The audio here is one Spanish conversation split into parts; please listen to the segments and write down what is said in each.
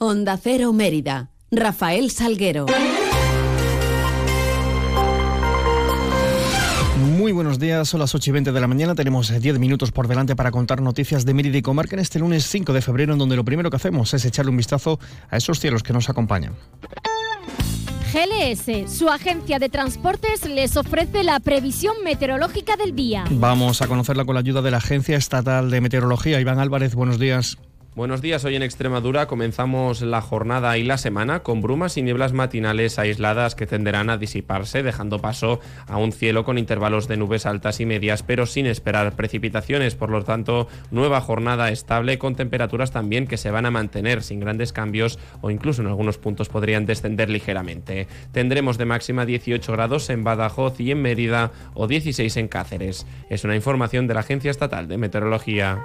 Onda Cero Mérida. Rafael Salguero. Muy buenos días, son las 8 y 20 de la mañana. Tenemos 10 eh, minutos por delante para contar noticias de Mérida y Comarca en este lunes 5 de febrero, en donde lo primero que hacemos es echarle un vistazo a esos cielos que nos acompañan. GLS, su agencia de transportes, les ofrece la previsión meteorológica del día. Vamos a conocerla con la ayuda de la Agencia Estatal de Meteorología. Iván Álvarez, buenos días. Buenos días, hoy en Extremadura comenzamos la jornada y la semana con brumas y nieblas matinales aisladas que tenderán a disiparse, dejando paso a un cielo con intervalos de nubes altas y medias, pero sin esperar precipitaciones. Por lo tanto, nueva jornada estable con temperaturas también que se van a mantener sin grandes cambios o incluso en algunos puntos podrían descender ligeramente. Tendremos de máxima 18 grados en Badajoz y en Mérida o 16 en Cáceres. Es una información de la Agencia Estatal de Meteorología.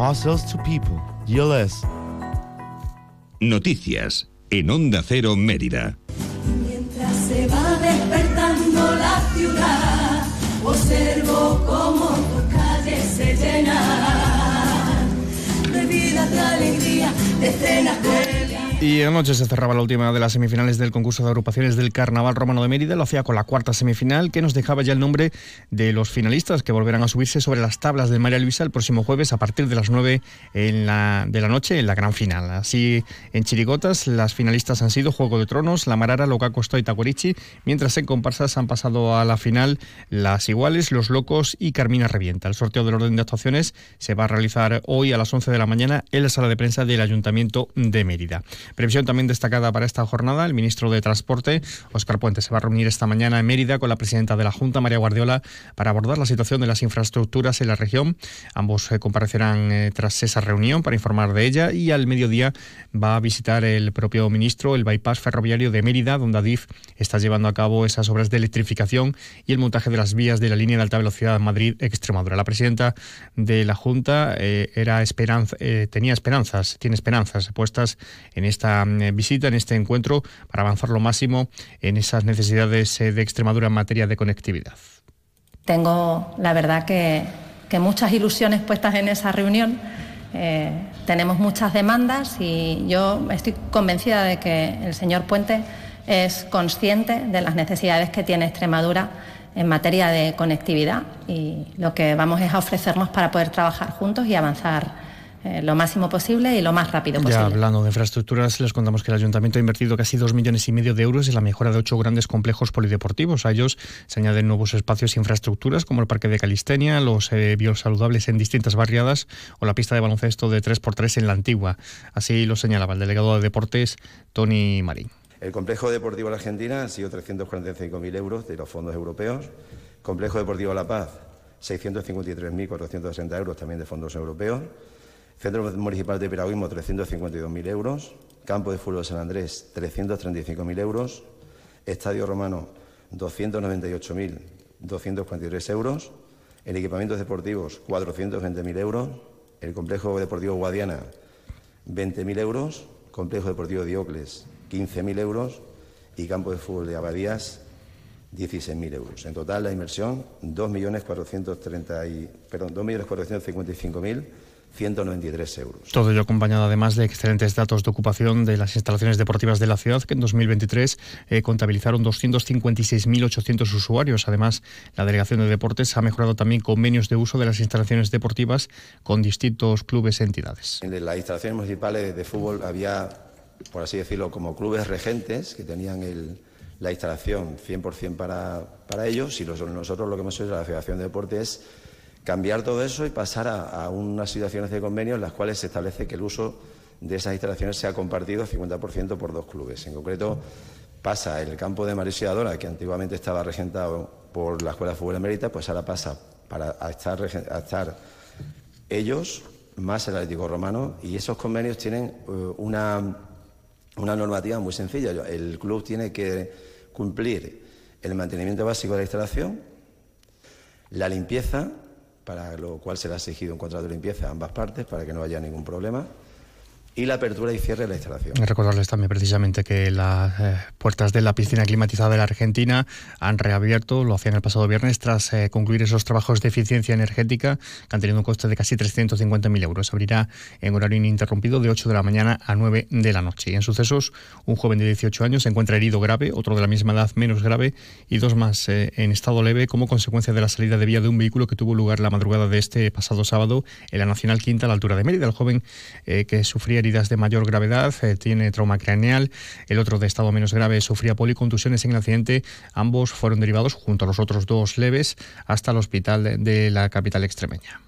Parcels to people. GLS. Noticias en Onda Cero Mérida. Mientras se va despertando la ciudad, observo cómo tus calles se llenan de vida, de alegría, de escenas de y anoche se cerraba la última de las semifinales del concurso de agrupaciones del Carnaval Romano de Mérida. Lo hacía con la cuarta semifinal, que nos dejaba ya el nombre de los finalistas que volverán a subirse sobre las tablas de María Luisa el próximo jueves a partir de las 9 en la, de la noche en la gran final. Así, en Chirigotas, las finalistas han sido Juego de Tronos, La Marara, Loca Costa y Tacuarichi, mientras en comparsas han pasado a la final Las Iguales, Los Locos y Carmina Revienta. El sorteo del orden de actuaciones se va a realizar hoy a las 11 de la mañana en la sala de prensa del Ayuntamiento de Mérida. Previsión también destacada para esta jornada, el ministro de Transporte, Óscar Puente, se va a reunir esta mañana en Mérida con la presidenta de la Junta, María Guardiola, para abordar la situación de las infraestructuras en la región. Ambos eh, comparecerán eh, tras esa reunión para informar de ella y al mediodía va a visitar el propio ministro el bypass ferroviario de Mérida, donde Adif está llevando a cabo esas obras de electrificación y el montaje de las vías de la línea de alta velocidad Madrid-Extremadura. La presidenta de la Junta eh, era esperanza, tenía esperanzas, tiene esperanzas puestas en esta esta mm, visita, en este encuentro, para avanzar lo máximo en esas necesidades eh, de Extremadura en materia de conectividad. Tengo, la verdad, que, muchas ilusiones puestas en esa reunión. Eh, tenemos muchas demandas y yo estoy convencida de que el señor Puente es consciente de las necesidades que tiene Extremadura en materia de conectividad y lo que vamos es a ofrecernos para poder trabajar juntos y avanzar eh, lo máximo posible y lo más rápido posible. Ya hablando de infraestructuras, les contamos que el Ayuntamiento ha invertido casi dos millones y medio de euros en la mejora de ocho grandes complejos polideportivos. A ellos se añaden nuevos espacios e infraestructuras como el Parque de Calistenia, los eh, biosaludables en distintas barriadas o la pista de baloncesto de 3x3 en la antigua. Así lo señalaba el delegado de Deportes, Tony Marín. El complejo deportivo de la Argentina ha sido 345.000 euros de los fondos europeos. Complejo deportivo La Paz, 653.460 euros también de fondos europeos. Centro Municipal de Piragüismo, 352.000 euros. Campo de Fútbol San Andrés, 335.000 euros. Estadio Romano, 298.243 euros. En equipamientos deportivos, 420.000 euros. El Complejo Deportivo Guadiana, 20.000 euros. Complejo Deportivo Diocles, 15.000 euros. Y Campo de Fútbol de Abadías, 16.000 euros. En total, la inversión, 2.455.000 193 euros. Todo ello acompañado además de excelentes datos de ocupación de las instalaciones deportivas de la ciudad, que en 2023 eh, contabilizaron 256.800 usuarios. Además, la Delegación de Deportes ha mejorado también convenios de uso de las instalaciones deportivas con distintos clubes e entidades. En las instalaciones municipales de fútbol había, por así decirlo, como clubes regentes que tenían la instalación 100% para, para ellos y nosotros lo que hemos hecho en la Federación de Deportes cambiar todo eso y pasar a, unas situaciones de convenio en las cuales se establece que el uso de esas instalaciones sea compartido 50% por dos clubes. En concreto, pasa el campo de Marisio que antiguamente estaba regentado por la Escuela de Fútbol Emérita, pues ahora pasa para a estar, a estar ellos más el Atlético Romano y esos convenios tienen eh, una, una normativa muy sencilla. El club tiene que cumplir el mantenimiento básico de la instalación, la limpieza, para lo cual será exigido un contrato de limpieza a ambas partes para que no haya ningún problema y la apertura y cierre de la instalación. Recordarles también precisamente que las eh, puertas de la piscina climatizada de la Argentina han reabierto, lo hacían el pasado viernes, tras eh, concluir esos trabajos de eficiencia energética que han tenido un coste de casi 350.000 euros. Abrirá en horario ininterrumpido de 8 de la mañana a 9 de la noche. Y en sucesos, un joven de 18 años se encuentra herido grave, otro de la misma edad menos grave y dos más eh, en estado leve como consecuencia de la salida de vía de un vehículo que tuvo lugar la madrugada de este pasado sábado en la Nacional Quinta a la altura de Mérida. El joven que sufría heridas de mayor gravedad, eh, tiene trauma craneal, el otro de estado menos grave sufría policontusiones en el accidente, ambos fueron derivados junto a los otros dos leves hasta el hospital de la capital extremeña.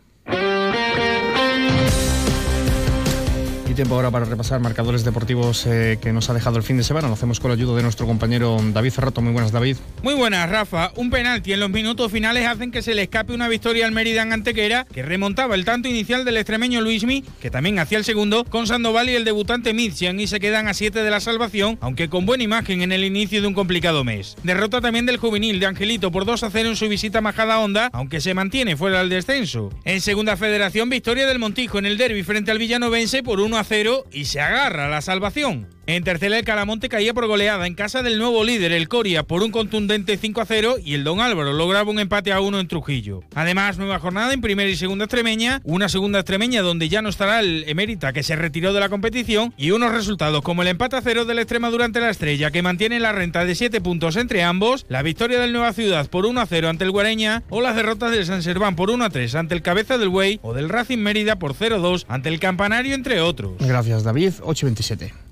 Tiempo ahora para repasar marcadores deportivos eh, que nos ha dejado el fin de semana. Lo hacemos con la ayuda de nuestro compañero David Ferrato. Muy buenas, David. Muy buenas, Rafa. Un penalti en los minutos finales hacen que se le escape una victoria al Mérida Antequera, que remontaba el tanto inicial del extremeño Luismi, que también hacía el segundo, con Sandoval y el debutante Mitzian, y se quedan a 7 de la salvación, aunque con buena imagen en el inicio de un complicado mes. Derrota también del juvenil de Angelito por 2 a 0 en su visita a Majada Honda, aunque se mantiene fuera del descenso. En segunda federación, victoria del Montijo en el derby frente al Villanovense por 1 a 0 y se agarra la salvación. En tercera el Calamonte caía por goleada en casa del nuevo líder, el Coria, por un contundente 5 a 0 y el Don Álvaro lograba un empate a 1 en Trujillo. Además, nueva jornada en primera y segunda extremeña, una segunda extremeña donde ya no estará el Emérita que se retiró de la competición y unos resultados como el empate a 0 del Extrema durante la Estrella que mantiene la renta de 7 puntos entre ambos, la victoria del Nueva Ciudad por 1 a 0 ante el Guareña o las derrotas del San Serván por 1 a 3 ante el Cabeza del Buey o del Racing Mérida por 0 a 2 ante el Campanario entre otros. Gracias David, 827.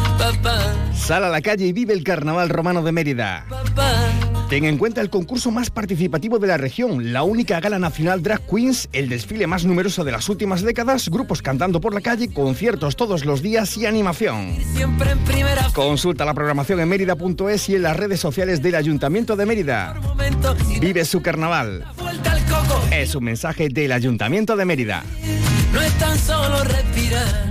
Sal a la calle y vive el Carnaval Romano de Mérida. Ten en cuenta el concurso más participativo de la región, la única gala nacional Drag Queens, el desfile más numeroso de las últimas décadas, grupos cantando por la calle, conciertos todos los días y animación. Consulta la programación en mérida.es y en las redes sociales del Ayuntamiento de Mérida. Vive su carnaval. Es un mensaje del Ayuntamiento de Mérida. No es tan solo respirar.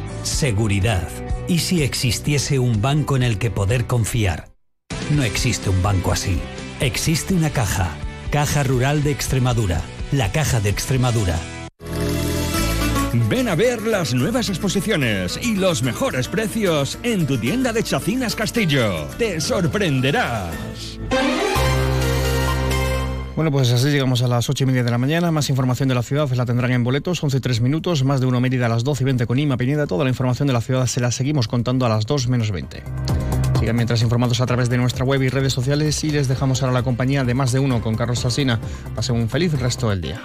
Seguridad. ¿Y si existiese un banco en el que poder confiar? No existe un banco así. Existe una caja. Caja Rural de Extremadura. La Caja de Extremadura. Ven a ver las nuevas exposiciones y los mejores precios en tu tienda de Chacinas Castillo. Te sorprenderás. Bueno, pues así llegamos a las ocho y media de la mañana. Más información de la ciudad la tendrán en boletos, 11 y 3 minutos. Más de uno Mérida a las 12 y 20 con Ima Pineda. Toda la información de la ciudad se la seguimos contando a las 2 menos 20. Sigan mientras informados a través de nuestra web y redes sociales y les dejamos ahora la compañía de más de uno con Carlos Salsina. Pasen un feliz resto del día.